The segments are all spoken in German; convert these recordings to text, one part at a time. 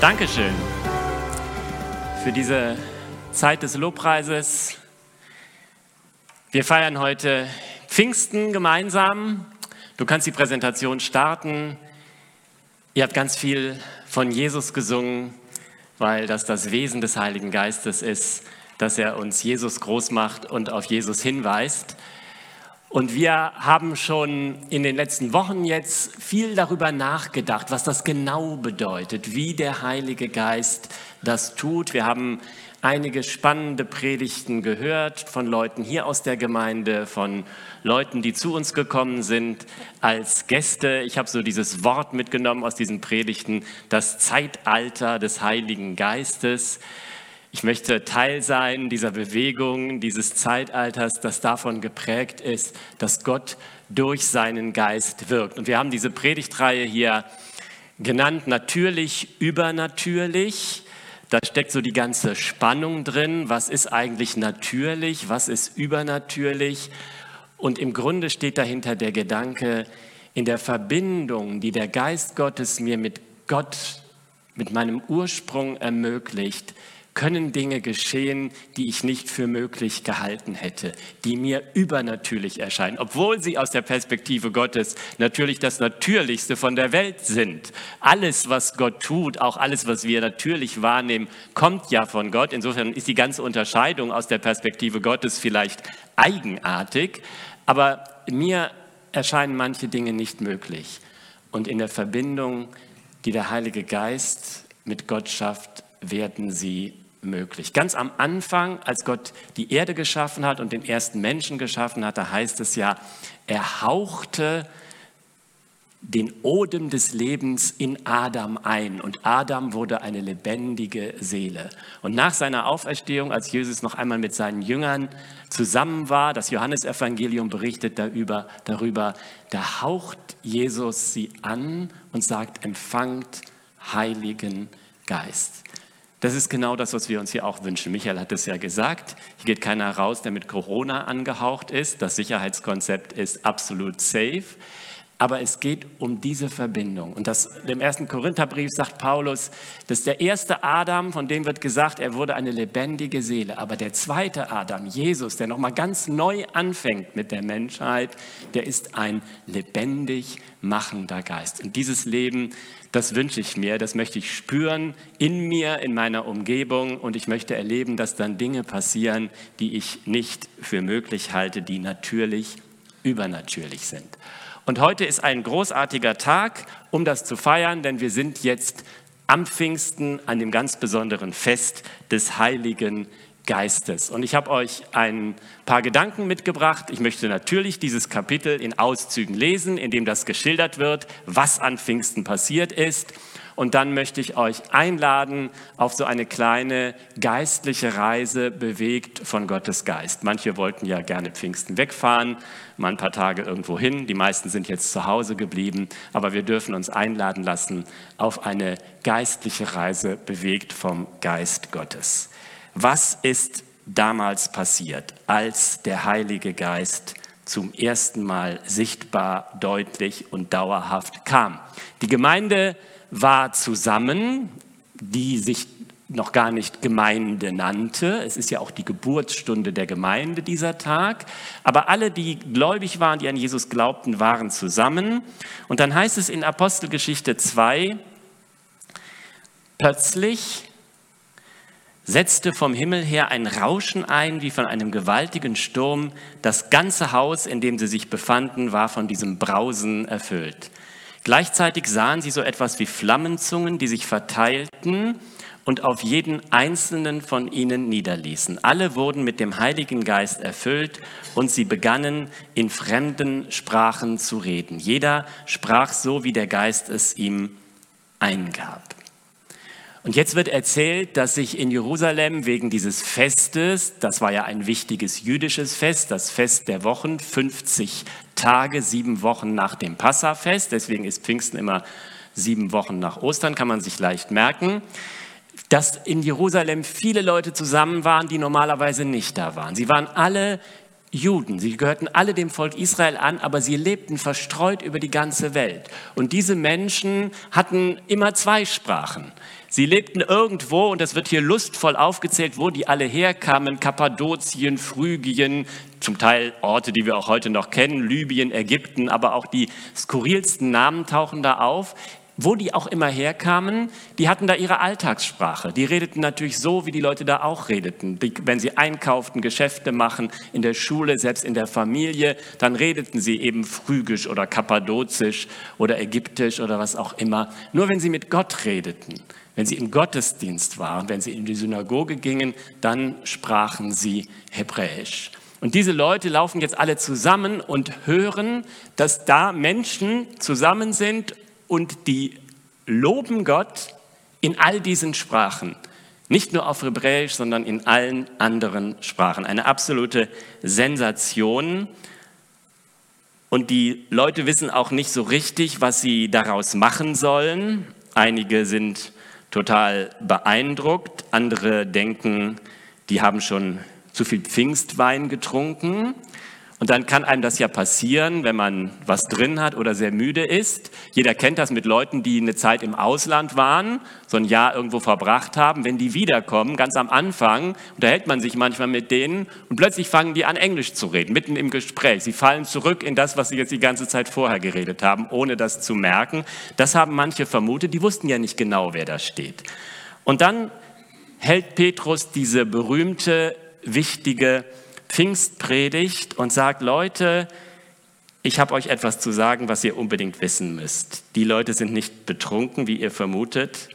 Dankeschön für diese Zeit des Lobpreises. Wir feiern heute Pfingsten gemeinsam. Du kannst die Präsentation starten. Ihr habt ganz viel von Jesus gesungen, weil das das Wesen des Heiligen Geistes ist, dass er uns Jesus groß macht und auf Jesus hinweist. Und wir haben schon in den letzten Wochen jetzt viel darüber nachgedacht, was das genau bedeutet, wie der Heilige Geist das tut. Wir haben einige spannende Predigten gehört von Leuten hier aus der Gemeinde, von Leuten, die zu uns gekommen sind als Gäste. Ich habe so dieses Wort mitgenommen aus diesen Predigten, das Zeitalter des Heiligen Geistes. Ich möchte Teil sein dieser Bewegung, dieses Zeitalters, das davon geprägt ist, dass Gott durch seinen Geist wirkt. Und wir haben diese Predigtreihe hier genannt, natürlich, übernatürlich. Da steckt so die ganze Spannung drin. Was ist eigentlich natürlich? Was ist übernatürlich? Und im Grunde steht dahinter der Gedanke, in der Verbindung, die der Geist Gottes mir mit Gott, mit meinem Ursprung ermöglicht, können Dinge geschehen, die ich nicht für möglich gehalten hätte, die mir übernatürlich erscheinen, obwohl sie aus der Perspektive Gottes natürlich das Natürlichste von der Welt sind. Alles, was Gott tut, auch alles, was wir natürlich wahrnehmen, kommt ja von Gott. Insofern ist die ganze Unterscheidung aus der Perspektive Gottes vielleicht eigenartig, aber mir erscheinen manche Dinge nicht möglich. Und in der Verbindung, die der Heilige Geist mit Gott schafft, werden sie möglich. Ganz am Anfang, als Gott die Erde geschaffen hat und den ersten Menschen geschaffen hat, da heißt es ja, er hauchte den Odem des Lebens in Adam ein und Adam wurde eine lebendige Seele. Und nach seiner Auferstehung, als Jesus noch einmal mit seinen Jüngern zusammen war, das Johannesevangelium berichtet darüber, darüber, da haucht Jesus sie an und sagt, empfangt Heiligen Geist. Das ist genau das, was wir uns hier auch wünschen. Michael hat es ja gesagt. Hier geht keiner raus, der mit Corona angehaucht ist. Das Sicherheitskonzept ist absolut safe. Aber es geht um diese Verbindung. Und das, im ersten Korintherbrief sagt Paulus, dass der erste Adam, von dem wird gesagt, er wurde eine lebendige Seele. Aber der zweite Adam, Jesus, der nochmal ganz neu anfängt mit der Menschheit, der ist ein lebendig machender Geist. Und dieses Leben das wünsche ich mir, das möchte ich spüren in mir, in meiner Umgebung und ich möchte erleben, dass dann Dinge passieren, die ich nicht für möglich halte, die natürlich übernatürlich sind. Und heute ist ein großartiger Tag, um das zu feiern, denn wir sind jetzt am Pfingsten an dem ganz besonderen Fest des Heiligen Geistes. Und ich habe euch ein paar Gedanken mitgebracht. Ich möchte natürlich dieses Kapitel in Auszügen lesen, in dem das geschildert wird, was an Pfingsten passiert ist. Und dann möchte ich euch einladen auf so eine kleine geistliche Reise bewegt von Gottes Geist. Manche wollten ja gerne Pfingsten wegfahren, mal ein paar Tage irgendwo hin. Die meisten sind jetzt zu Hause geblieben. Aber wir dürfen uns einladen lassen auf eine geistliche Reise bewegt vom Geist Gottes. Was ist damals passiert, als der Heilige Geist zum ersten Mal sichtbar, deutlich und dauerhaft kam? Die Gemeinde war zusammen, die sich noch gar nicht Gemeinde nannte. Es ist ja auch die Geburtsstunde der Gemeinde dieser Tag. Aber alle, die gläubig waren, die an Jesus glaubten, waren zusammen. Und dann heißt es in Apostelgeschichte 2, plötzlich setzte vom Himmel her ein Rauschen ein, wie von einem gewaltigen Sturm. Das ganze Haus, in dem sie sich befanden, war von diesem Brausen erfüllt. Gleichzeitig sahen sie so etwas wie Flammenzungen, die sich verteilten und auf jeden einzelnen von ihnen niederließen. Alle wurden mit dem Heiligen Geist erfüllt und sie begannen in fremden Sprachen zu reden. Jeder sprach so, wie der Geist es ihm eingab. Und jetzt wird erzählt, dass sich in Jerusalem wegen dieses Festes, das war ja ein wichtiges jüdisches Fest, das Fest der Wochen, 50 Tage, sieben Wochen nach dem Passafest, deswegen ist Pfingsten immer sieben Wochen nach Ostern, kann man sich leicht merken, dass in Jerusalem viele Leute zusammen waren, die normalerweise nicht da waren. Sie waren alle Juden. Sie gehörten alle dem Volk Israel an, aber sie lebten verstreut über die ganze Welt. Und diese Menschen hatten immer zwei Sprachen. Sie lebten irgendwo, und das wird hier lustvoll aufgezählt, wo die alle herkamen, Kappadokien, Phrygien, zum Teil Orte, die wir auch heute noch kennen, Libyen, Ägypten, aber auch die skurrilsten Namen tauchen da auf wo die auch immer herkamen, die hatten da ihre Alltagssprache. Die redeten natürlich so, wie die Leute da auch redeten. Die, wenn sie einkauften, Geschäfte machen, in der Schule, selbst in der Familie, dann redeten sie eben phrygisch oder kappadozisch oder ägyptisch oder was auch immer. Nur wenn sie mit Gott redeten, wenn sie im Gottesdienst waren, wenn sie in die Synagoge gingen, dann sprachen sie Hebräisch. Und diese Leute laufen jetzt alle zusammen und hören, dass da Menschen zusammen sind und die loben Gott in all diesen Sprachen. Nicht nur auf Hebräisch, sondern in allen anderen Sprachen. Eine absolute Sensation. Und die Leute wissen auch nicht so richtig, was sie daraus machen sollen. Einige sind total beeindruckt, andere denken, die haben schon zu viel Pfingstwein getrunken. Und dann kann einem das ja passieren, wenn man was drin hat oder sehr müde ist. Jeder kennt das mit Leuten, die eine Zeit im Ausland waren, so ein Jahr irgendwo verbracht haben. Wenn die wiederkommen, ganz am Anfang, unterhält man sich manchmal mit denen und plötzlich fangen die an, Englisch zu reden, mitten im Gespräch. Sie fallen zurück in das, was sie jetzt die ganze Zeit vorher geredet haben, ohne das zu merken. Das haben manche vermutet, die wussten ja nicht genau, wer da steht. Und dann hält Petrus diese berühmte, wichtige Pfingstpredigt und sagt, Leute, ich habe euch etwas zu sagen, was ihr unbedingt wissen müsst. Die Leute sind nicht betrunken, wie ihr vermutet.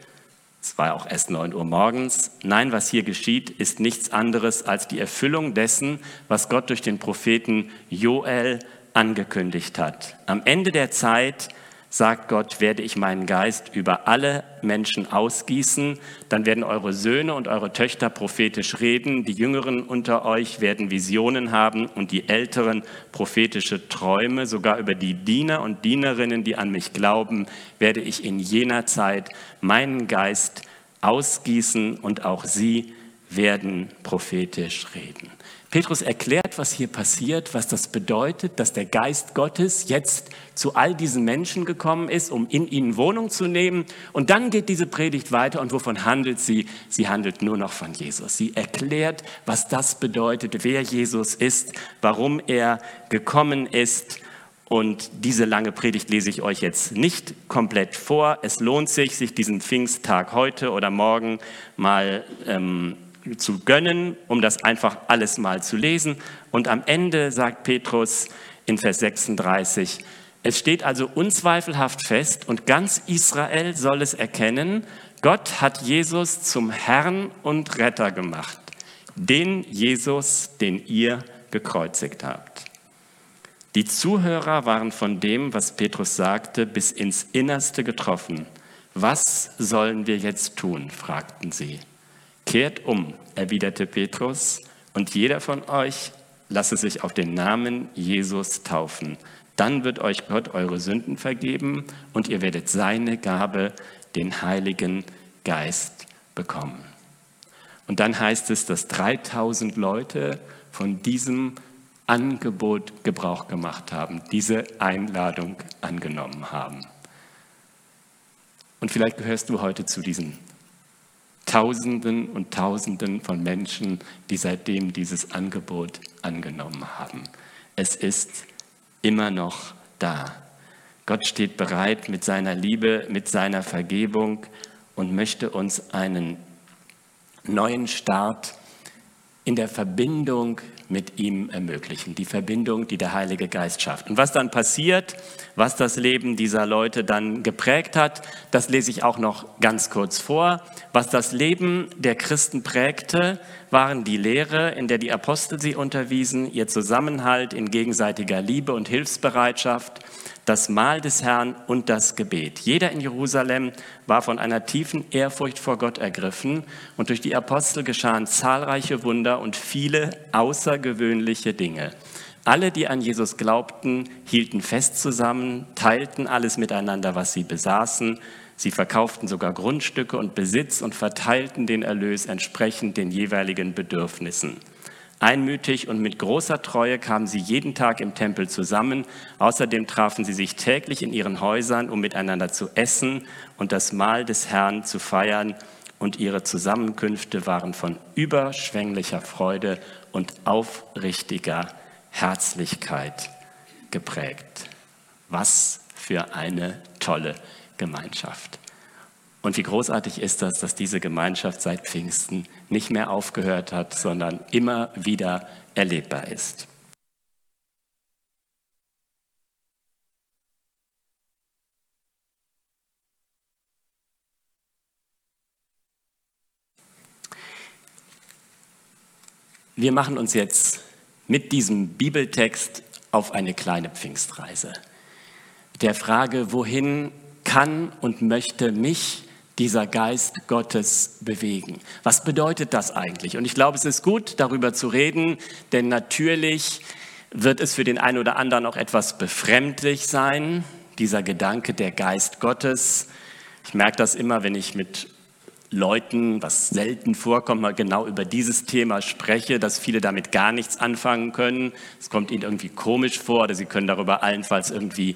Es war auch erst 9 Uhr morgens. Nein, was hier geschieht, ist nichts anderes als die Erfüllung dessen, was Gott durch den Propheten Joel angekündigt hat. Am Ende der Zeit sagt Gott, werde ich meinen Geist über alle Menschen ausgießen, dann werden eure Söhne und eure Töchter prophetisch reden, die Jüngeren unter euch werden Visionen haben und die Älteren prophetische Träume, sogar über die Diener und Dienerinnen, die an mich glauben, werde ich in jener Zeit meinen Geist ausgießen und auch sie werden prophetisch reden. Petrus erklärt, was hier passiert, was das bedeutet, dass der Geist Gottes jetzt zu all diesen Menschen gekommen ist, um in ihnen Wohnung zu nehmen. Und dann geht diese Predigt weiter und wovon handelt sie? Sie handelt nur noch von Jesus. Sie erklärt, was das bedeutet, wer Jesus ist, warum er gekommen ist. Und diese lange Predigt lese ich euch jetzt nicht komplett vor. Es lohnt sich, sich diesen Pfingsttag heute oder morgen mal ähm, zu gönnen, um das einfach alles mal zu lesen. Und am Ende sagt Petrus in Vers 36, es steht also unzweifelhaft fest und ganz Israel soll es erkennen, Gott hat Jesus zum Herrn und Retter gemacht, den Jesus, den ihr gekreuzigt habt. Die Zuhörer waren von dem, was Petrus sagte, bis ins Innerste getroffen. Was sollen wir jetzt tun? fragten sie. Kehrt um, erwiderte Petrus, und jeder von euch lasse sich auf den Namen Jesus taufen. Dann wird euch Gott eure Sünden vergeben und ihr werdet seine Gabe, den Heiligen Geist, bekommen. Und dann heißt es, dass 3000 Leute von diesem Angebot Gebrauch gemacht haben, diese Einladung angenommen haben. Und vielleicht gehörst du heute zu diesen Tausenden und Tausenden von Menschen, die seitdem dieses Angebot angenommen haben. Es ist immer noch da. Gott steht bereit mit seiner Liebe, mit seiner Vergebung und möchte uns einen neuen Start in der Verbindung mit ihm ermöglichen. Die Verbindung, die der Heilige Geist schafft. Und was dann passiert, was das Leben dieser Leute dann geprägt hat, das lese ich auch noch ganz kurz vor. Was das Leben der Christen prägte, waren die Lehre, in der die Apostel sie unterwiesen, ihr Zusammenhalt in gegenseitiger Liebe und Hilfsbereitschaft, das Mahl des Herrn und das Gebet. Jeder in Jerusalem war von einer tiefen Ehrfurcht vor Gott ergriffen und durch die Apostel geschahen zahlreiche Wunder und viele außergewöhnliche Dinge. Alle, die an Jesus glaubten, hielten fest zusammen, teilten alles miteinander, was sie besaßen. Sie verkauften sogar Grundstücke und Besitz und verteilten den Erlös entsprechend den jeweiligen Bedürfnissen. Einmütig und mit großer Treue kamen sie jeden Tag im Tempel zusammen. Außerdem trafen sie sich täglich in ihren Häusern, um miteinander zu essen und das Mahl des Herrn zu feiern. Und ihre Zusammenkünfte waren von überschwänglicher Freude und aufrichtiger Herzlichkeit geprägt. Was für eine tolle Gemeinschaft. Und wie großartig ist das, dass diese Gemeinschaft seit Pfingsten nicht mehr aufgehört hat, sondern immer wieder erlebbar ist. Wir machen uns jetzt mit diesem Bibeltext auf eine kleine Pfingstreise. Der Frage, wohin kann und möchte mich dieser Geist Gottes bewegen. Was bedeutet das eigentlich? Und ich glaube, es ist gut, darüber zu reden, denn natürlich wird es für den einen oder anderen auch etwas befremdlich sein, dieser Gedanke der Geist Gottes. Ich merke das immer, wenn ich mit Leuten, was selten vorkommt, mal genau über dieses Thema spreche, dass viele damit gar nichts anfangen können. Es kommt ihnen irgendwie komisch vor oder sie können darüber allenfalls irgendwie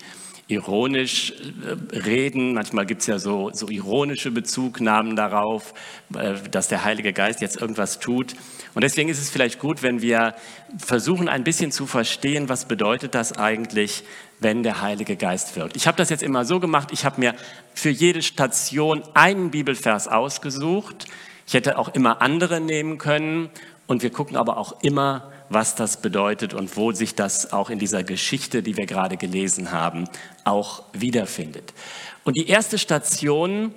ironisch äh, reden. Manchmal gibt es ja so, so ironische Bezugnahmen darauf, äh, dass der Heilige Geist jetzt irgendwas tut. Und deswegen ist es vielleicht gut, wenn wir versuchen, ein bisschen zu verstehen, was bedeutet das eigentlich, wenn der Heilige Geist wirkt. Ich habe das jetzt immer so gemacht, ich habe mir für jede Station einen Bibelvers ausgesucht. Ich hätte auch immer andere nehmen können und wir gucken aber auch immer, was das bedeutet und wo sich das auch in dieser Geschichte, die wir gerade gelesen haben, auch wiederfindet. Und die erste Station,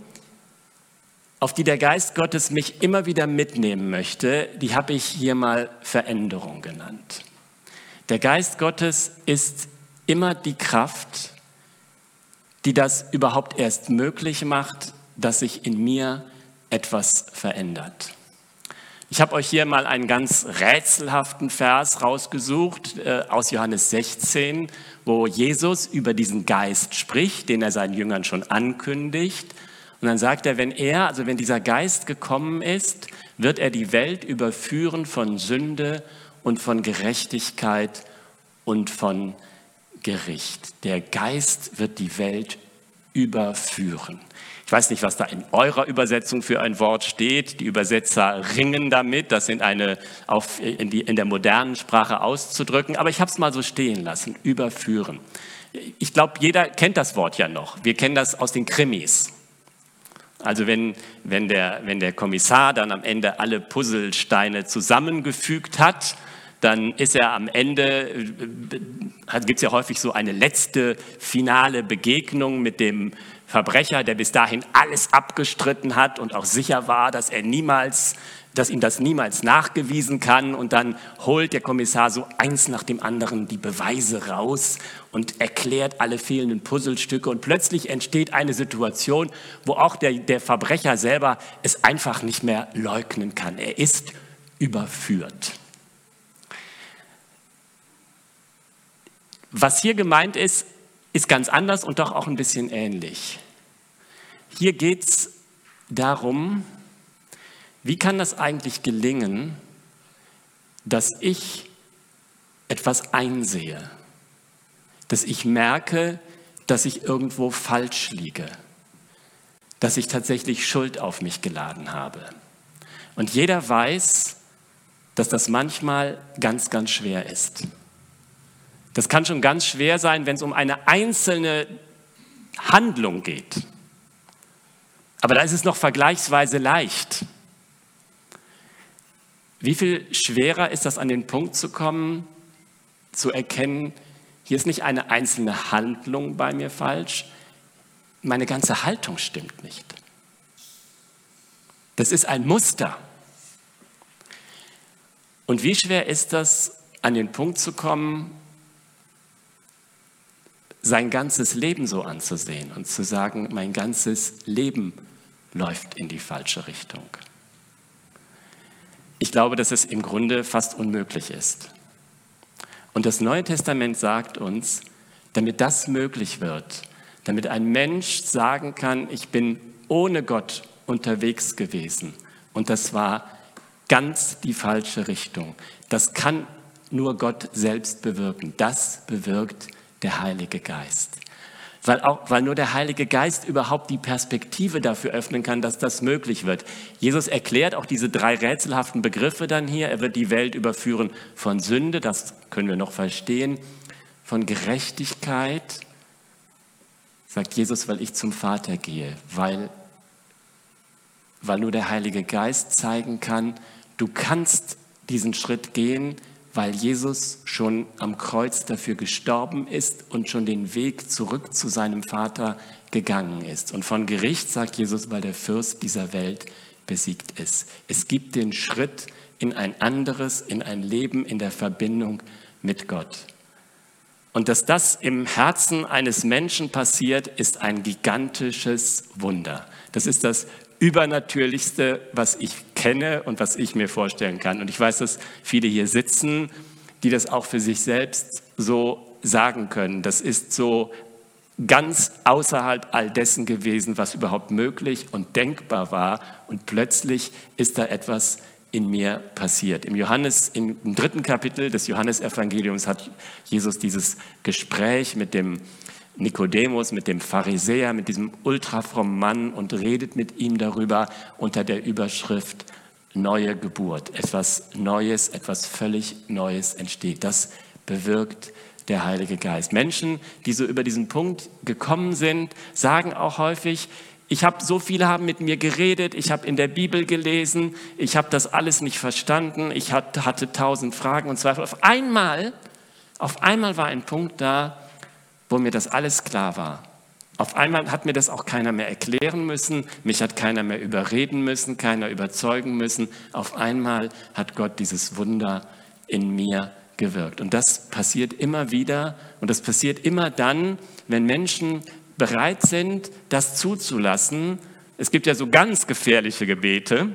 auf die der Geist Gottes mich immer wieder mitnehmen möchte, die habe ich hier mal Veränderung genannt. Der Geist Gottes ist immer die Kraft, die das überhaupt erst möglich macht, dass sich in mir etwas verändert. Ich habe euch hier mal einen ganz rätselhaften Vers rausgesucht äh, aus Johannes 16, wo Jesus über diesen Geist spricht, den er seinen Jüngern schon ankündigt. Und dann sagt er, wenn er, also wenn dieser Geist gekommen ist, wird er die Welt überführen von Sünde und von Gerechtigkeit und von Gericht. Der Geist wird die Welt überführen. Ich weiß nicht, was da in eurer Übersetzung für ein Wort steht. Die Übersetzer ringen damit, das in, eine, auf, in, die, in der modernen Sprache auszudrücken. Aber ich habe es mal so stehen lassen, überführen. Ich glaube, jeder kennt das Wort ja noch. Wir kennen das aus den Krimis. Also wenn, wenn, der, wenn der Kommissar dann am Ende alle Puzzlesteine zusammengefügt hat, dann ist er am Ende, äh, gibt es ja häufig so eine letzte finale Begegnung mit dem Verbrecher, der bis dahin alles abgestritten hat und auch sicher war, dass er niemals, dass ihm das niemals nachgewiesen kann. Und dann holt der Kommissar so eins nach dem anderen die Beweise raus und erklärt alle fehlenden Puzzlestücke. Und plötzlich entsteht eine Situation, wo auch der, der Verbrecher selber es einfach nicht mehr leugnen kann. Er ist überführt. Was hier gemeint ist, ist ganz anders und doch auch ein bisschen ähnlich. Hier geht es darum, wie kann das eigentlich gelingen, dass ich etwas einsehe, dass ich merke, dass ich irgendwo falsch liege, dass ich tatsächlich Schuld auf mich geladen habe. Und jeder weiß, dass das manchmal ganz, ganz schwer ist. Das kann schon ganz schwer sein, wenn es um eine einzelne Handlung geht. Aber da ist es noch vergleichsweise leicht. Wie viel schwerer ist das, an den Punkt zu kommen, zu erkennen, hier ist nicht eine einzelne Handlung bei mir falsch, meine ganze Haltung stimmt nicht. Das ist ein Muster. Und wie schwer ist das, an den Punkt zu kommen, sein ganzes Leben so anzusehen und zu sagen, mein ganzes Leben läuft in die falsche Richtung. Ich glaube, dass es im Grunde fast unmöglich ist. Und das Neue Testament sagt uns, damit das möglich wird, damit ein Mensch sagen kann, ich bin ohne Gott unterwegs gewesen und das war ganz die falsche Richtung. Das kann nur Gott selbst bewirken. Das bewirkt der Heilige Geist. Weil, auch, weil nur der Heilige Geist überhaupt die Perspektive dafür öffnen kann, dass das möglich wird. Jesus erklärt auch diese drei rätselhaften Begriffe dann hier. Er wird die Welt überführen von Sünde, das können wir noch verstehen, von Gerechtigkeit, sagt Jesus, weil ich zum Vater gehe, weil, weil nur der Heilige Geist zeigen kann, du kannst diesen Schritt gehen, weil Jesus schon am Kreuz dafür gestorben ist und schon den Weg zurück zu seinem Vater gegangen ist. Und von Gericht sagt Jesus, weil der Fürst dieser Welt besiegt ist. Es gibt den Schritt in ein anderes, in ein Leben in der Verbindung mit Gott. Und dass das im Herzen eines Menschen passiert, ist ein gigantisches Wunder. Das ist das Übernatürlichste, was ich kenne und was ich mir vorstellen kann. Und ich weiß, dass viele hier sitzen, die das auch für sich selbst so sagen können. Das ist so ganz außerhalb all dessen gewesen, was überhaupt möglich und denkbar war. Und plötzlich ist da etwas in mir passiert. Im Johannes, im dritten Kapitel des Johannesevangeliums hat Jesus dieses Gespräch mit dem Nikodemus, mit dem Pharisäer, mit diesem ultrafrommen Mann und redet mit ihm darüber unter der Überschrift neue Geburt. Etwas Neues, etwas völlig Neues entsteht. Das bewirkt der Heilige Geist. Menschen, die so über diesen Punkt gekommen sind, sagen auch häufig, ich habe so viele haben mit mir geredet, ich habe in der Bibel gelesen, ich habe das alles nicht verstanden, ich hatte, tausend Fragen und Zweifel. Auf einmal, auf einmal war ein Punkt da, wo mir das alles klar war. Auf einmal hat mir das auch keiner mehr erklären müssen, mich hat keiner mehr überreden müssen, keiner überzeugen müssen. Auf einmal hat Gott dieses Wunder in mir gewirkt. Und das passiert immer wieder und das passiert immer dann, wenn Menschen bereit sind, das zuzulassen. Es gibt ja so ganz gefährliche Gebete,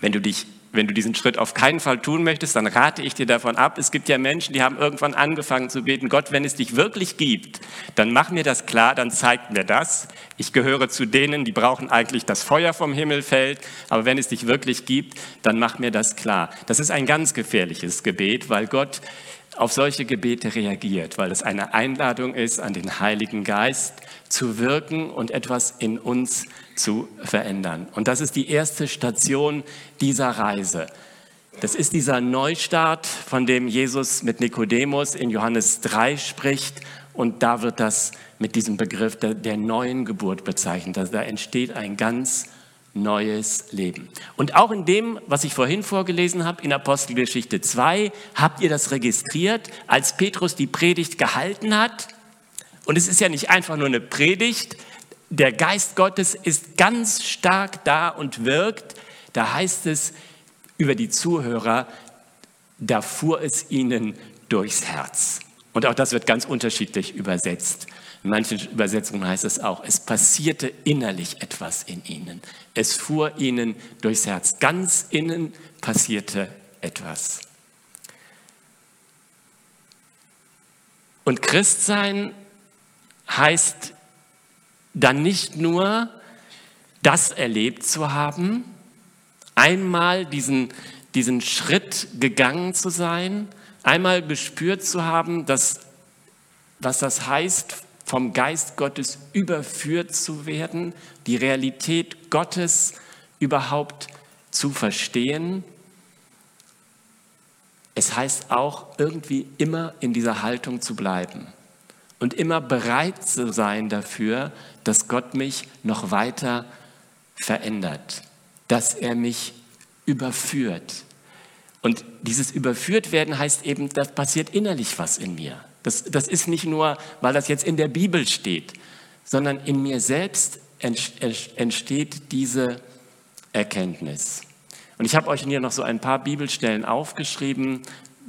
wenn du dich wenn du diesen Schritt auf keinen Fall tun möchtest, dann rate ich dir davon ab. Es gibt ja Menschen, die haben irgendwann angefangen zu beten, Gott, wenn es dich wirklich gibt, dann mach mir das klar, dann zeig mir das. Ich gehöre zu denen, die brauchen eigentlich das Feuer vom Himmel fällt, aber wenn es dich wirklich gibt, dann mach mir das klar. Das ist ein ganz gefährliches Gebet, weil Gott auf solche Gebete reagiert, weil es eine Einladung ist an den Heiligen Geist zu wirken und etwas in uns zu verändern. Und das ist die erste Station dieser Reise. Das ist dieser Neustart, von dem Jesus mit Nikodemus in Johannes 3 spricht. Und da wird das mit diesem Begriff der, der neuen Geburt bezeichnet. Also da entsteht ein ganz neues Leben. Und auch in dem, was ich vorhin vorgelesen habe, in Apostelgeschichte 2, habt ihr das registriert, als Petrus die Predigt gehalten hat. Und es ist ja nicht einfach nur eine Predigt, der Geist Gottes ist ganz stark da und wirkt. Da heißt es über die Zuhörer, da fuhr es ihnen durchs Herz. Und auch das wird ganz unterschiedlich übersetzt. In manchen Übersetzungen heißt es auch, es passierte innerlich etwas in ihnen. Es fuhr ihnen durchs Herz. Ganz innen passierte etwas. Und Christsein heißt dann nicht nur das erlebt zu haben, einmal diesen, diesen Schritt gegangen zu sein, einmal gespürt zu haben, dass, was das heißt, vom Geist Gottes überführt zu werden, die Realität Gottes überhaupt zu verstehen. Es heißt auch, irgendwie immer in dieser Haltung zu bleiben und immer bereit zu sein dafür, dass Gott mich noch weiter verändert, dass er mich überführt. Und dieses Überführt werden heißt eben, da passiert innerlich was in mir. Das, das ist nicht nur, weil das jetzt in der Bibel steht, sondern in mir selbst entsteht diese Erkenntnis. Und ich habe euch hier noch so ein paar Bibelstellen aufgeschrieben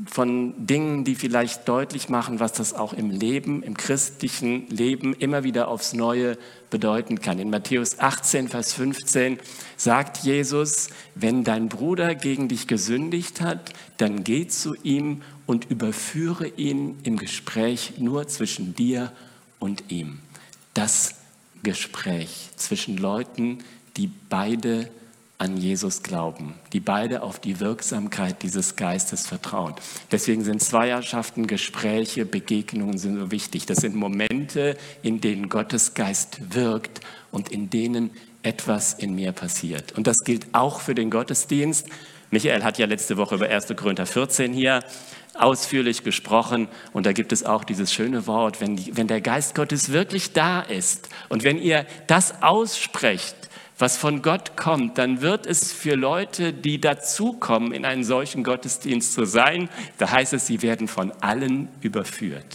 von Dingen, die vielleicht deutlich machen, was das auch im Leben, im christlichen Leben immer wieder aufs Neue bedeuten kann. In Matthäus 18, Vers 15 sagt Jesus, wenn dein Bruder gegen dich gesündigt hat, dann geh zu ihm und überführe ihn im Gespräch nur zwischen dir und ihm. Das Gespräch zwischen Leuten, die beide an Jesus glauben, die beide auf die Wirksamkeit dieses Geistes vertrauen. Deswegen sind Zweierschaften, Gespräche, Begegnungen sind so wichtig. Das sind Momente, in denen Gottes Geist wirkt und in denen etwas in mir passiert. Und das gilt auch für den Gottesdienst. Michael hat ja letzte Woche über 1. Korinther 14 hier ausführlich gesprochen und da gibt es auch dieses schöne Wort, wenn, die, wenn der Geist Gottes wirklich da ist und wenn ihr das aussprecht, was von Gott kommt, dann wird es für Leute, die dazukommen, in einen solchen Gottesdienst zu sein, da heißt es, sie werden von allen überführt.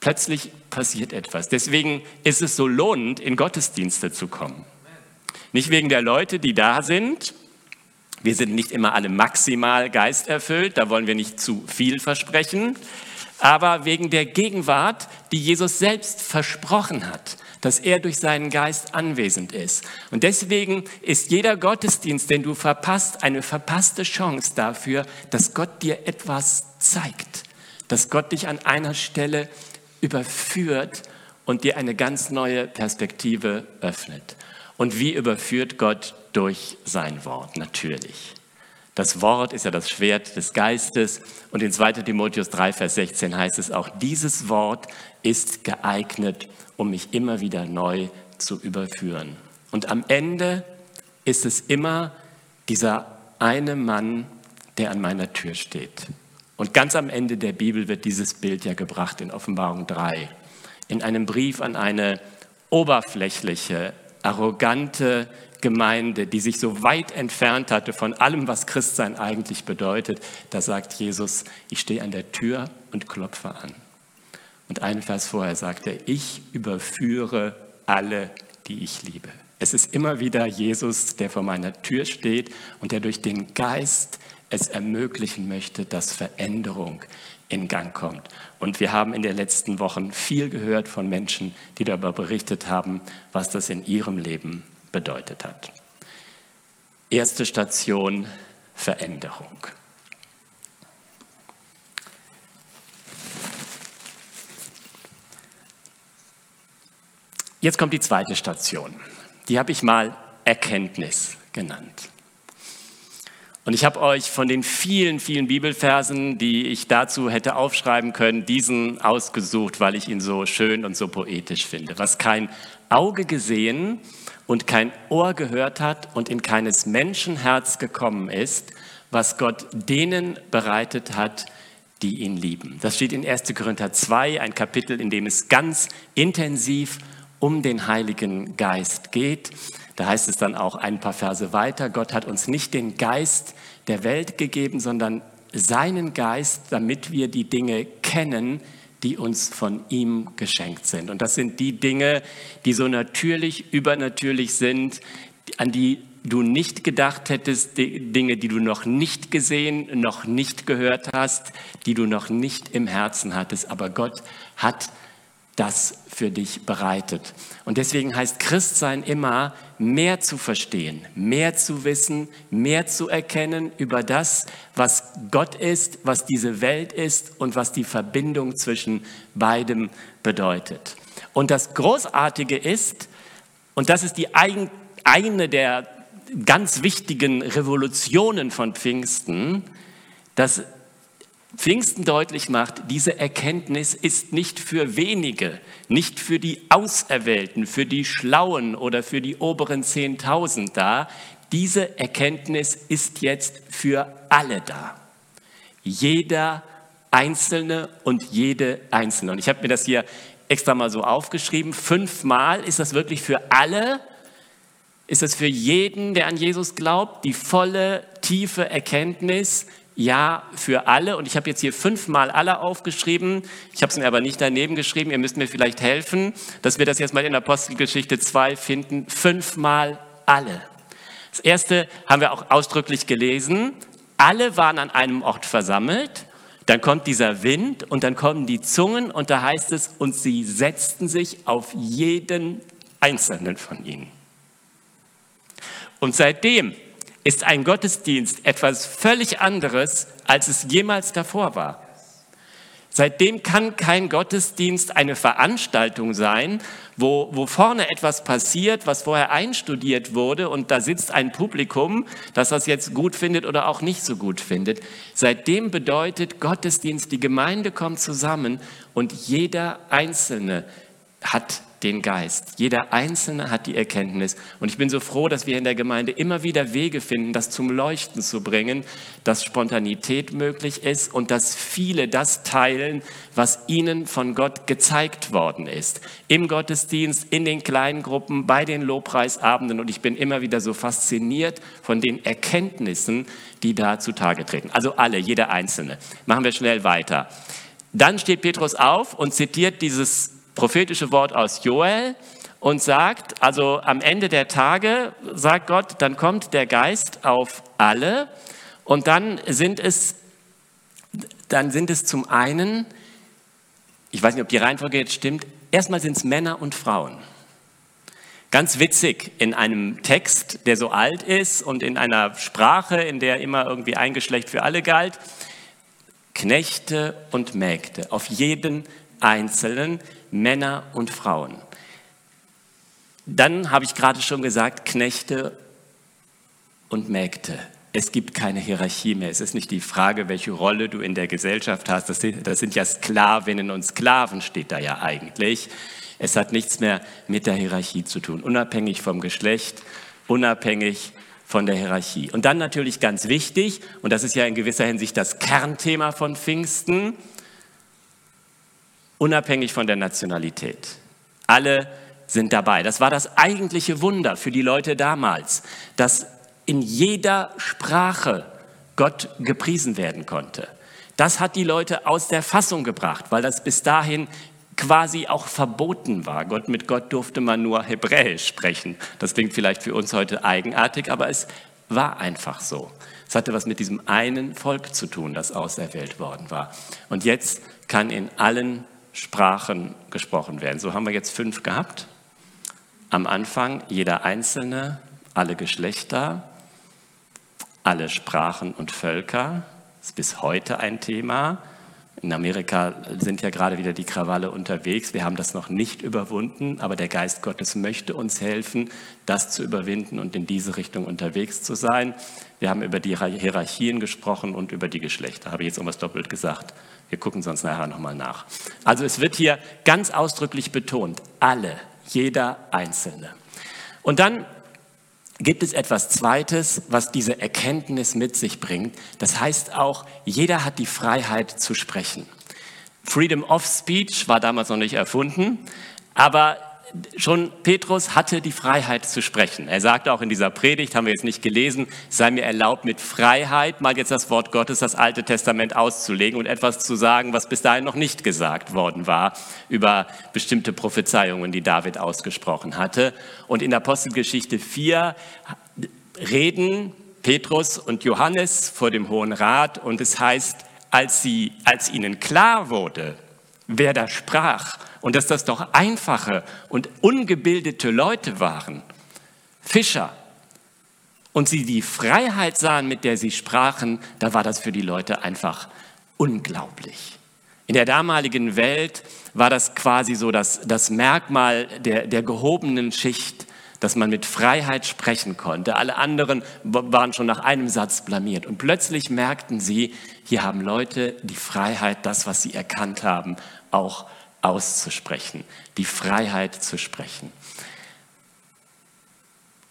Plötzlich passiert etwas. Deswegen ist es so lohnend, in Gottesdienste zu kommen. Nicht wegen der Leute, die da sind. Wir sind nicht immer alle maximal geisterfüllt, da wollen wir nicht zu viel versprechen, aber wegen der Gegenwart, die Jesus selbst versprochen hat dass er durch seinen Geist anwesend ist. Und deswegen ist jeder Gottesdienst, den du verpasst, eine verpasste Chance dafür, dass Gott dir etwas zeigt, dass Gott dich an einer Stelle überführt und dir eine ganz neue Perspektive öffnet. Und wie überführt Gott durch sein Wort? Natürlich. Das Wort ist ja das Schwert des Geistes und in 2 Timotheus 3, Vers 16 heißt es auch, dieses Wort ist geeignet, um mich immer wieder neu zu überführen. Und am Ende ist es immer dieser eine Mann, der an meiner Tür steht. Und ganz am Ende der Bibel wird dieses Bild ja gebracht in Offenbarung 3. In einem Brief an eine oberflächliche, arrogante Gemeinde, die sich so weit entfernt hatte von allem, was Christsein eigentlich bedeutet, da sagt Jesus, ich stehe an der Tür und klopfe an. Und einen Vers vorher sagt er, ich überführe alle, die ich liebe. Es ist immer wieder Jesus, der vor meiner Tür steht und der durch den Geist es ermöglichen möchte, dass Veränderung in Gang kommt. Und wir haben in den letzten Wochen viel gehört von Menschen, die darüber berichtet haben, was das in ihrem Leben bedeutet hat. Erste Station, Veränderung. Jetzt kommt die zweite Station. Die habe ich mal Erkenntnis genannt. Und ich habe euch von den vielen, vielen Bibelversen, die ich dazu hätte aufschreiben können, diesen ausgesucht, weil ich ihn so schön und so poetisch finde. Was kein Auge gesehen und kein Ohr gehört hat und in keines Menschenherz gekommen ist, was Gott denen bereitet hat, die ihn lieben. Das steht in 1. Korinther 2, ein Kapitel, in dem es ganz intensiv um den Heiligen Geist geht. Da heißt es dann auch ein paar Verse weiter, Gott hat uns nicht den Geist der Welt gegeben, sondern seinen Geist, damit wir die Dinge kennen, die uns von ihm geschenkt sind. Und das sind die Dinge, die so natürlich, übernatürlich sind, an die du nicht gedacht hättest, die Dinge, die du noch nicht gesehen, noch nicht gehört hast, die du noch nicht im Herzen hattest. Aber Gott hat das für dich bereitet. Und deswegen heißt Christsein immer, mehr zu verstehen, mehr zu wissen, mehr zu erkennen über das, was Gott ist, was diese Welt ist und was die Verbindung zwischen beidem bedeutet. Und das Großartige ist, und das ist die eine der ganz wichtigen Revolutionen von Pfingsten, dass Pfingsten deutlich macht, diese Erkenntnis ist nicht für wenige, nicht für die Auserwählten, für die Schlauen oder für die oberen 10.000 da. Diese Erkenntnis ist jetzt für alle da. Jeder Einzelne und jede Einzelne. Und ich habe mir das hier extra mal so aufgeschrieben. Fünfmal ist das wirklich für alle. Ist das für jeden, der an Jesus glaubt, die volle, tiefe Erkenntnis, ja für alle. Und ich habe jetzt hier fünfmal alle aufgeschrieben. Ich habe es mir aber nicht daneben geschrieben. Ihr müsst mir vielleicht helfen, dass wir das jetzt mal in Apostelgeschichte 2 finden. Fünfmal alle. Das erste haben wir auch ausdrücklich gelesen. Alle waren an einem Ort versammelt. Dann kommt dieser Wind und dann kommen die Zungen und da heißt es, und sie setzten sich auf jeden einzelnen von ihnen. Und seitdem ist ein Gottesdienst etwas völlig anderes, als es jemals davor war. Seitdem kann kein Gottesdienst eine Veranstaltung sein, wo, wo vorne etwas passiert, was vorher einstudiert wurde und da sitzt ein Publikum, das das jetzt gut findet oder auch nicht so gut findet. Seitdem bedeutet Gottesdienst, die Gemeinde kommt zusammen und jeder Einzelne hat den Geist. Jeder Einzelne hat die Erkenntnis. Und ich bin so froh, dass wir in der Gemeinde immer wieder Wege finden, das zum Leuchten zu bringen, dass Spontanität möglich ist und dass viele das teilen, was ihnen von Gott gezeigt worden ist. Im Gottesdienst, in den kleinen Gruppen, bei den Lobpreisabenden. Und ich bin immer wieder so fasziniert von den Erkenntnissen, die da zutage treten. Also alle, jeder Einzelne. Machen wir schnell weiter. Dann steht Petrus auf und zitiert dieses prophetische Wort aus Joel und sagt, also am Ende der Tage, sagt Gott, dann kommt der Geist auf alle und dann sind es, dann sind es zum einen, ich weiß nicht, ob die Reihenfolge jetzt stimmt, erstmal sind es Männer und Frauen. Ganz witzig in einem Text, der so alt ist und in einer Sprache, in der immer irgendwie ein Geschlecht für alle galt. Knechte und Mägde, auf jeden Einzelnen Männer und Frauen. Dann habe ich gerade schon gesagt, Knechte und Mägde. Es gibt keine Hierarchie mehr. Es ist nicht die Frage, welche Rolle du in der Gesellschaft hast. Das sind, das sind ja Sklavinnen und Sklaven, steht da ja eigentlich. Es hat nichts mehr mit der Hierarchie zu tun, unabhängig vom Geschlecht, unabhängig von der Hierarchie. Und dann natürlich ganz wichtig, und das ist ja in gewisser Hinsicht das Kernthema von Pfingsten, unabhängig von der Nationalität. Alle sind dabei. Das war das eigentliche Wunder für die Leute damals, dass in jeder Sprache Gott gepriesen werden konnte. Das hat die Leute aus der Fassung gebracht, weil das bis dahin quasi auch verboten war. Gott mit Gott durfte man nur Hebräisch sprechen. Das klingt vielleicht für uns heute eigenartig, aber es war einfach so. Es hatte was mit diesem einen Volk zu tun, das auserwählt worden war. Und jetzt kann in allen Sprachen gesprochen werden. So haben wir jetzt fünf gehabt. Am Anfang jeder Einzelne, alle Geschlechter, alle Sprachen und Völker. Das ist bis heute ein Thema. In Amerika sind ja gerade wieder die Krawalle unterwegs. Wir haben das noch nicht überwunden, aber der Geist Gottes möchte uns helfen, das zu überwinden und in diese Richtung unterwegs zu sein. Wir haben über die Hierarchien gesprochen und über die Geschlechter. Habe ich jetzt irgendwas doppelt gesagt? Wir gucken sonst nachher nochmal nach. Also es wird hier ganz ausdrücklich betont, alle, jeder Einzelne. Und dann gibt es etwas Zweites, was diese Erkenntnis mit sich bringt. Das heißt auch, jeder hat die Freiheit zu sprechen. Freedom of Speech war damals noch nicht erfunden, aber schon Petrus hatte die Freiheit zu sprechen. Er sagte auch in dieser Predigt, haben wir jetzt nicht gelesen, sei mir erlaubt, mit Freiheit mal jetzt das Wort Gottes, das Alte Testament auszulegen und etwas zu sagen, was bis dahin noch nicht gesagt worden war über bestimmte Prophezeiungen, die David ausgesprochen hatte. Und in Apostelgeschichte 4 reden Petrus und Johannes vor dem Hohen Rat und es heißt, als, sie, als ihnen klar wurde, wer da sprach und dass das doch einfache und ungebildete Leute waren, Fischer, und sie die Freiheit sahen, mit der sie sprachen, da war das für die Leute einfach unglaublich. In der damaligen Welt war das quasi so das, das Merkmal der, der gehobenen Schicht, dass man mit Freiheit sprechen konnte. Alle anderen waren schon nach einem Satz blamiert. Und plötzlich merkten sie, hier haben Leute die Freiheit, das, was sie erkannt haben, auch auszusprechen, die Freiheit zu sprechen.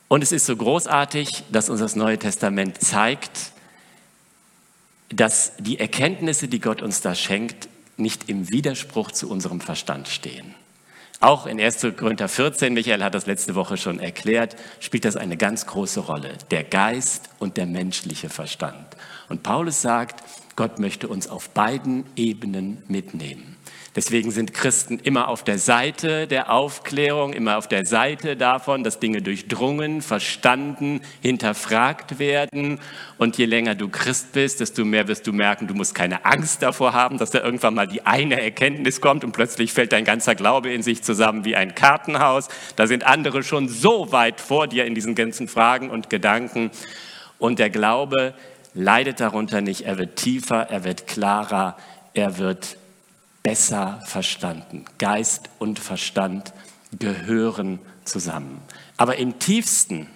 Und es ist so großartig, dass uns das Neue Testament zeigt, dass die Erkenntnisse, die Gott uns da schenkt, nicht im Widerspruch zu unserem Verstand stehen. Auch in 1. Korinther 14, Michael hat das letzte Woche schon erklärt, spielt das eine ganz große Rolle. Der Geist und der menschliche Verstand. Und Paulus sagt, Gott möchte uns auf beiden Ebenen mitnehmen. Deswegen sind Christen immer auf der Seite der Aufklärung, immer auf der Seite davon, dass Dinge durchdrungen, verstanden, hinterfragt werden. Und je länger du Christ bist, desto mehr wirst du merken, du musst keine Angst davor haben, dass da irgendwann mal die eine Erkenntnis kommt und plötzlich fällt dein ganzer Glaube in sich zusammen wie ein Kartenhaus. Da sind andere schon so weit vor dir in diesen ganzen Fragen und Gedanken. Und der Glaube leidet darunter nicht. Er wird tiefer, er wird klarer, er wird besser verstanden. Geist und Verstand gehören zusammen. Aber im tiefsten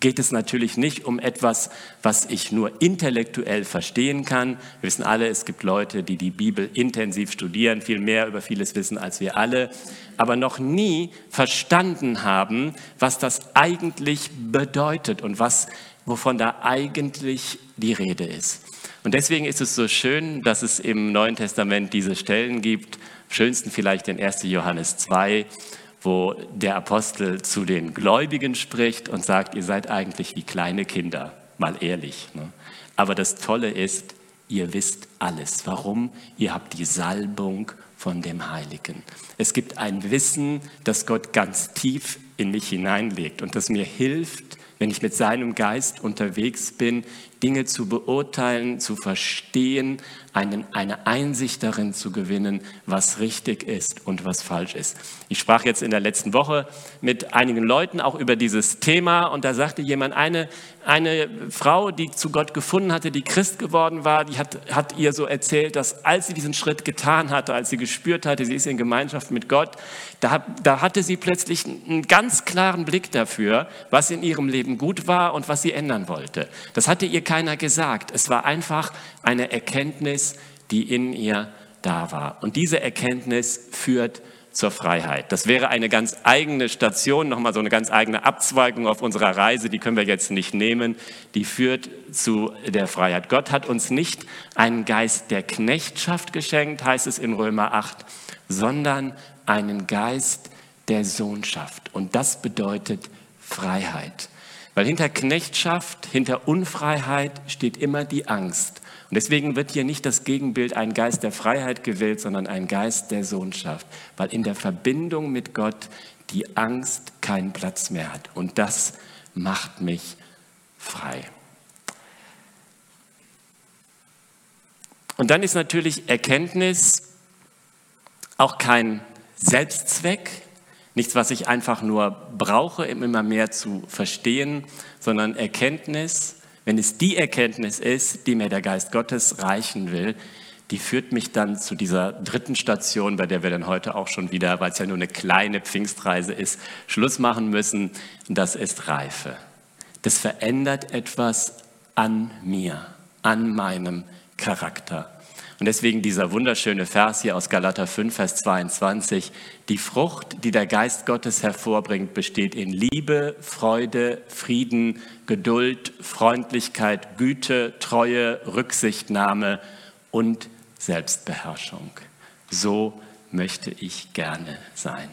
geht es natürlich nicht um etwas, was ich nur intellektuell verstehen kann. Wir wissen alle, es gibt Leute, die die Bibel intensiv studieren, viel mehr über vieles wissen als wir alle, aber noch nie verstanden haben, was das eigentlich bedeutet und was, wovon da eigentlich die Rede ist. Und deswegen ist es so schön, dass es im Neuen Testament diese Stellen gibt, schönsten vielleicht in 1. Johannes 2, wo der Apostel zu den Gläubigen spricht und sagt, ihr seid eigentlich wie kleine Kinder, mal ehrlich. Ne? Aber das Tolle ist, ihr wisst alles. Warum? Ihr habt die Salbung von dem Heiligen. Es gibt ein Wissen, das Gott ganz tief in mich hineinlegt und das mir hilft, wenn ich mit seinem Geist unterwegs bin, Dinge zu beurteilen, zu verstehen, einen, eine Einsicht darin zu gewinnen, was richtig ist und was falsch ist. Ich sprach jetzt in der letzten Woche mit einigen Leuten auch über dieses Thema und da sagte jemand, eine, eine Frau, die zu Gott gefunden hatte, die Christ geworden war, die hat, hat ihr so erzählt, dass als sie diesen Schritt getan hatte, als sie gespürt hatte, sie ist in Gemeinschaft mit Gott, da, da hatte sie plötzlich einen ganz klaren Blick dafür, was in ihrem Leben gut war und was sie ändern wollte. Das hatte ihr keiner gesagt. Es war einfach eine Erkenntnis, die in ihr da war. Und diese Erkenntnis führt zur Freiheit. Das wäre eine ganz eigene Station, nochmal so eine ganz eigene Abzweigung auf unserer Reise, die können wir jetzt nicht nehmen, die führt zu der Freiheit. Gott hat uns nicht einen Geist der Knechtschaft geschenkt, heißt es in Römer 8, sondern einen Geist der Sohnschaft. Und das bedeutet Freiheit. Weil hinter Knechtschaft, hinter Unfreiheit steht immer die Angst. Und deswegen wird hier nicht das Gegenbild ein Geist der Freiheit gewählt, sondern ein Geist der Sohnschaft. Weil in der Verbindung mit Gott die Angst keinen Platz mehr hat. Und das macht mich frei. Und dann ist natürlich Erkenntnis auch kein Selbstzweck, Nichts, was ich einfach nur brauche, immer mehr zu verstehen, sondern Erkenntnis, wenn es die Erkenntnis ist, die mir der Geist Gottes reichen will, die führt mich dann zu dieser dritten Station, bei der wir dann heute auch schon wieder, weil es ja nur eine kleine Pfingstreise ist, Schluss machen müssen. Das ist Reife. Das verändert etwas an mir, an meinem Charakter. Und deswegen dieser wunderschöne Vers hier aus Galater 5, Vers 22. Die Frucht, die der Geist Gottes hervorbringt, besteht in Liebe, Freude, Frieden, Geduld, Freundlichkeit, Güte, Treue, Rücksichtnahme und Selbstbeherrschung. So möchte ich gerne sein.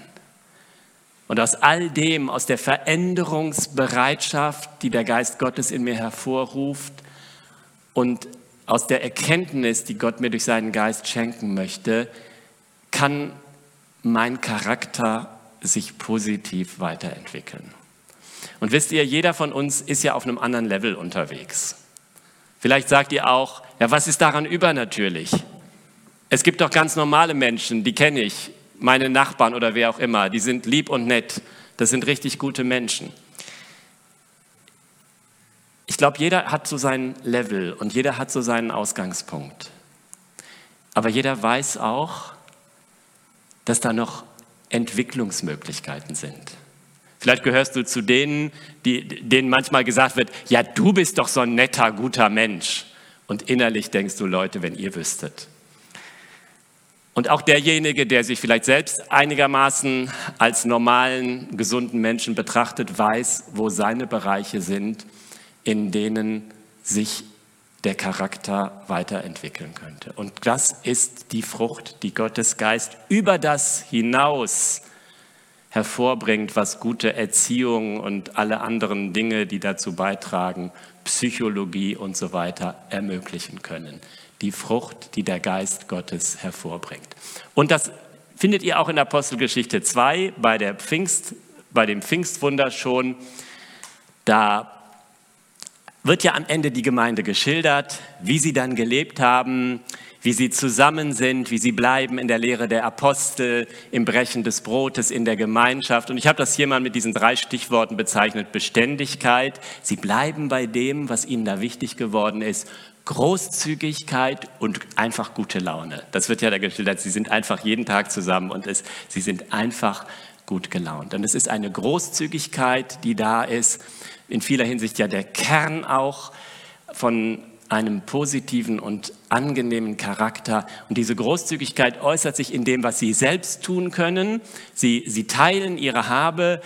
Und aus all dem, aus der Veränderungsbereitschaft, die der Geist Gottes in mir hervorruft und aus der Erkenntnis, die Gott mir durch seinen Geist schenken möchte, kann mein Charakter sich positiv weiterentwickeln. Und wisst ihr, jeder von uns ist ja auf einem anderen Level unterwegs. Vielleicht sagt ihr auch, ja, was ist daran übernatürlich? Es gibt doch ganz normale Menschen, die kenne ich, meine Nachbarn oder wer auch immer, die sind lieb und nett. Das sind richtig gute Menschen. Ich glaube, jeder hat so sein Level und jeder hat so seinen Ausgangspunkt. Aber jeder weiß auch, dass da noch Entwicklungsmöglichkeiten sind. Vielleicht gehörst du zu denen, die, denen manchmal gesagt wird, ja, du bist doch so ein netter, guter Mensch. Und innerlich denkst du, Leute, wenn ihr wüsstet. Und auch derjenige, der sich vielleicht selbst einigermaßen als normalen, gesunden Menschen betrachtet, weiß, wo seine Bereiche sind in denen sich der Charakter weiterentwickeln könnte. Und das ist die Frucht, die Gottes Geist über das hinaus hervorbringt, was gute Erziehung und alle anderen Dinge, die dazu beitragen, Psychologie und so weiter ermöglichen können. Die Frucht, die der Geist Gottes hervorbringt. Und das findet ihr auch in Apostelgeschichte 2 bei, der Pfingst, bei dem Pfingstwunder schon. Da wird ja am Ende die Gemeinde geschildert, wie sie dann gelebt haben, wie sie zusammen sind, wie sie bleiben in der Lehre der Apostel, im Brechen des Brotes, in der Gemeinschaft. Und ich habe das hier mal mit diesen drei Stichworten bezeichnet. Beständigkeit. Sie bleiben bei dem, was ihnen da wichtig geworden ist. Großzügigkeit und einfach gute Laune. Das wird ja da geschildert. Sie sind einfach jeden Tag zusammen und es, sie sind einfach gut gelaunt. Und es ist eine Großzügigkeit, die da ist, in vieler Hinsicht ja der Kern auch von einem positiven und angenehmen Charakter. Und diese Großzügigkeit äußert sich in dem, was sie selbst tun können. Sie, sie teilen ihre Habe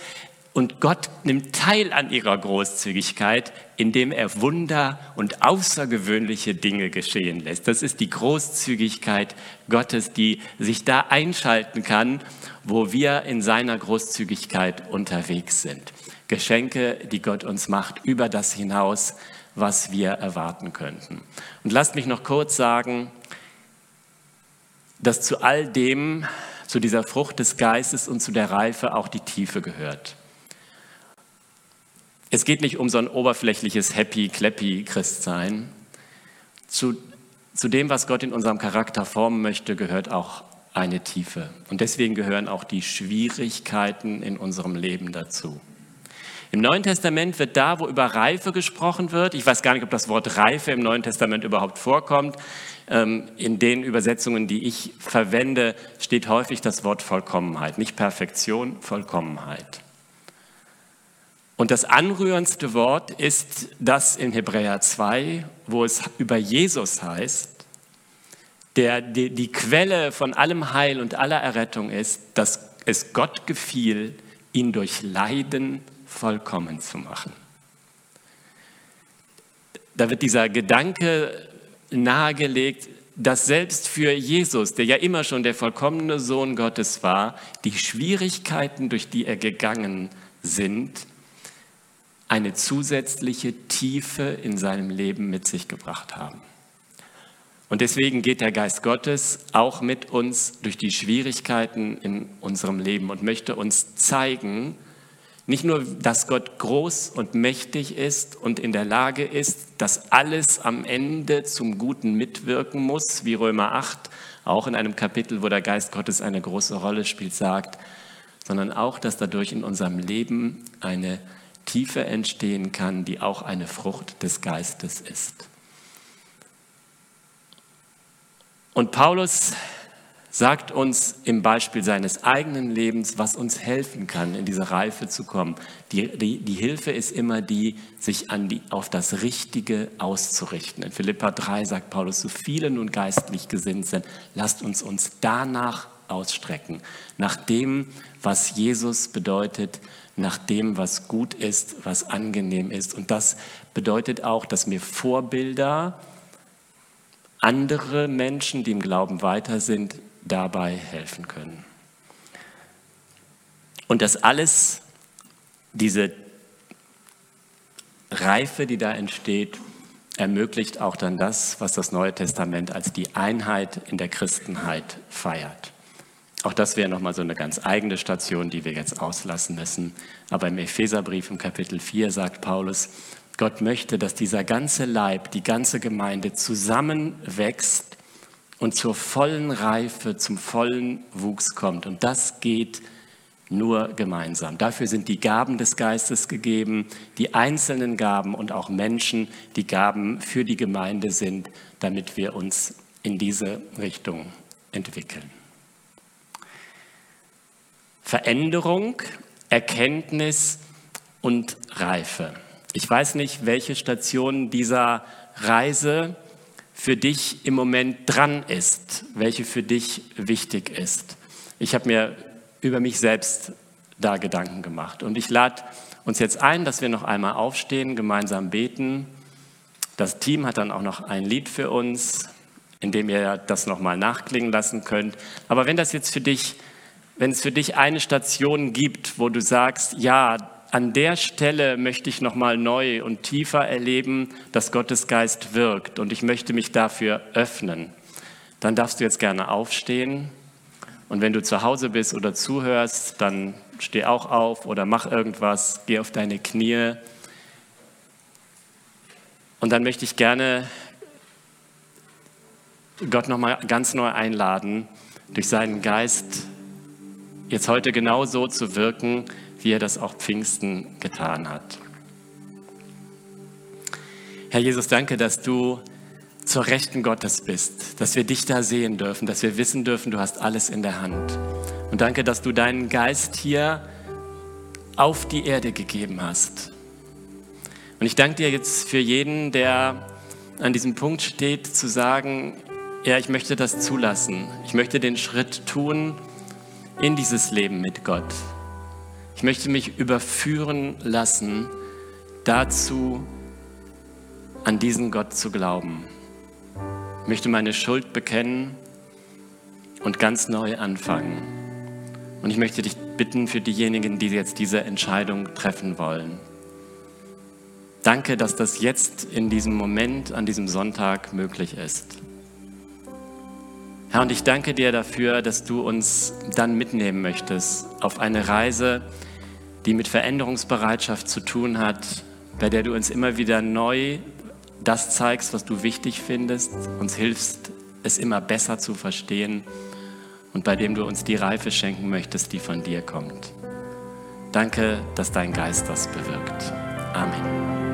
und Gott nimmt teil an ihrer Großzügigkeit, indem er Wunder und außergewöhnliche Dinge geschehen lässt. Das ist die Großzügigkeit Gottes, die sich da einschalten kann, wo wir in seiner Großzügigkeit unterwegs sind. Geschenke, die Gott uns macht, über das hinaus, was wir erwarten könnten. Und lasst mich noch kurz sagen, dass zu all dem, zu dieser Frucht des Geistes und zu der Reife auch die Tiefe gehört. Es geht nicht um so ein oberflächliches Happy, Clappy Christsein. Zu, zu dem, was Gott in unserem Charakter formen möchte, gehört auch eine Tiefe. Und deswegen gehören auch die Schwierigkeiten in unserem Leben dazu. Im Neuen Testament wird da, wo über Reife gesprochen wird, ich weiß gar nicht, ob das Wort Reife im Neuen Testament überhaupt vorkommt, ähm, in den Übersetzungen, die ich verwende, steht häufig das Wort Vollkommenheit, nicht Perfektion, Vollkommenheit. Und das anrührendste Wort ist das in Hebräer 2, wo es über Jesus heißt, der die, die Quelle von allem Heil und aller Errettung ist, dass es Gott gefiel, ihn durch Leiden vollkommen zu machen. Da wird dieser Gedanke nahegelegt, dass selbst für Jesus, der ja immer schon der vollkommene Sohn Gottes war, die Schwierigkeiten, durch die er gegangen sind, eine zusätzliche Tiefe in seinem Leben mit sich gebracht haben. Und deswegen geht der Geist Gottes auch mit uns durch die Schwierigkeiten in unserem Leben und möchte uns zeigen, nicht nur, dass Gott groß und mächtig ist und in der Lage ist, dass alles am Ende zum Guten mitwirken muss, wie Römer 8, auch in einem Kapitel, wo der Geist Gottes eine große Rolle spielt, sagt, sondern auch, dass dadurch in unserem Leben eine Tiefe entstehen kann, die auch eine Frucht des Geistes ist. Und Paulus sagt uns im Beispiel seines eigenen Lebens, was uns helfen kann, in diese Reife zu kommen. Die, die, die Hilfe ist immer die, sich an die, auf das Richtige auszurichten. In Philippa 3 sagt Paulus, so viele nun geistlich gesinnt sind, lasst uns uns danach ausstrecken, nach dem, was Jesus bedeutet, nach dem, was gut ist, was angenehm ist. Und das bedeutet auch, dass mir Vorbilder, andere Menschen, die im Glauben weiter sind, dabei helfen können. Und das alles, diese Reife, die da entsteht, ermöglicht auch dann das, was das Neue Testament als die Einheit in der Christenheit feiert. Auch das wäre nochmal so eine ganz eigene Station, die wir jetzt auslassen müssen. Aber im Epheserbrief im Kapitel 4 sagt Paulus, Gott möchte, dass dieser ganze Leib, die ganze Gemeinde zusammenwächst und zur vollen Reife, zum vollen Wuchs kommt. Und das geht nur gemeinsam. Dafür sind die Gaben des Geistes gegeben, die einzelnen Gaben und auch Menschen, die Gaben für die Gemeinde sind, damit wir uns in diese Richtung entwickeln. Veränderung, Erkenntnis und Reife. Ich weiß nicht, welche Station dieser Reise für dich im Moment dran ist, welche für dich wichtig ist. Ich habe mir über mich selbst da Gedanken gemacht und ich lade uns jetzt ein, dass wir noch einmal aufstehen, gemeinsam beten. Das Team hat dann auch noch ein Lied für uns, in dem ihr das nochmal nachklingen lassen könnt. Aber wenn das jetzt für dich wenn es für dich eine Station gibt, wo du sagst, ja, an der Stelle möchte ich noch mal neu und tiefer erleben, dass Gottes Geist wirkt und ich möchte mich dafür öffnen, dann darfst du jetzt gerne aufstehen. Und wenn du zu Hause bist oder zuhörst, dann steh auch auf oder mach irgendwas, geh auf deine Knie. Und dann möchte ich gerne Gott noch mal ganz neu einladen, durch seinen Geist jetzt heute genau so zu wirken, wie er das auch Pfingsten getan hat. Herr Jesus, danke, dass du zur Rechten Gottes bist, dass wir dich da sehen dürfen, dass wir wissen dürfen, du hast alles in der Hand. Und danke, dass du deinen Geist hier auf die Erde gegeben hast. Und ich danke dir jetzt für jeden, der an diesem Punkt steht, zu sagen, ja, ich möchte das zulassen. Ich möchte den Schritt tun in dieses Leben mit Gott. Ich möchte mich überführen lassen dazu, an diesen Gott zu glauben. Ich möchte meine Schuld bekennen und ganz neu anfangen. Und ich möchte dich bitten für diejenigen, die jetzt diese Entscheidung treffen wollen. Danke, dass das jetzt in diesem Moment, an diesem Sonntag möglich ist. Herr, und ich danke dir dafür, dass du uns dann mitnehmen möchtest auf eine Reise, die mit Veränderungsbereitschaft zu tun hat, bei der du uns immer wieder neu das zeigst, was du wichtig findest, uns hilfst, es immer besser zu verstehen und bei dem du uns die Reife schenken möchtest, die von dir kommt. Danke, dass dein Geist das bewirkt. Amen.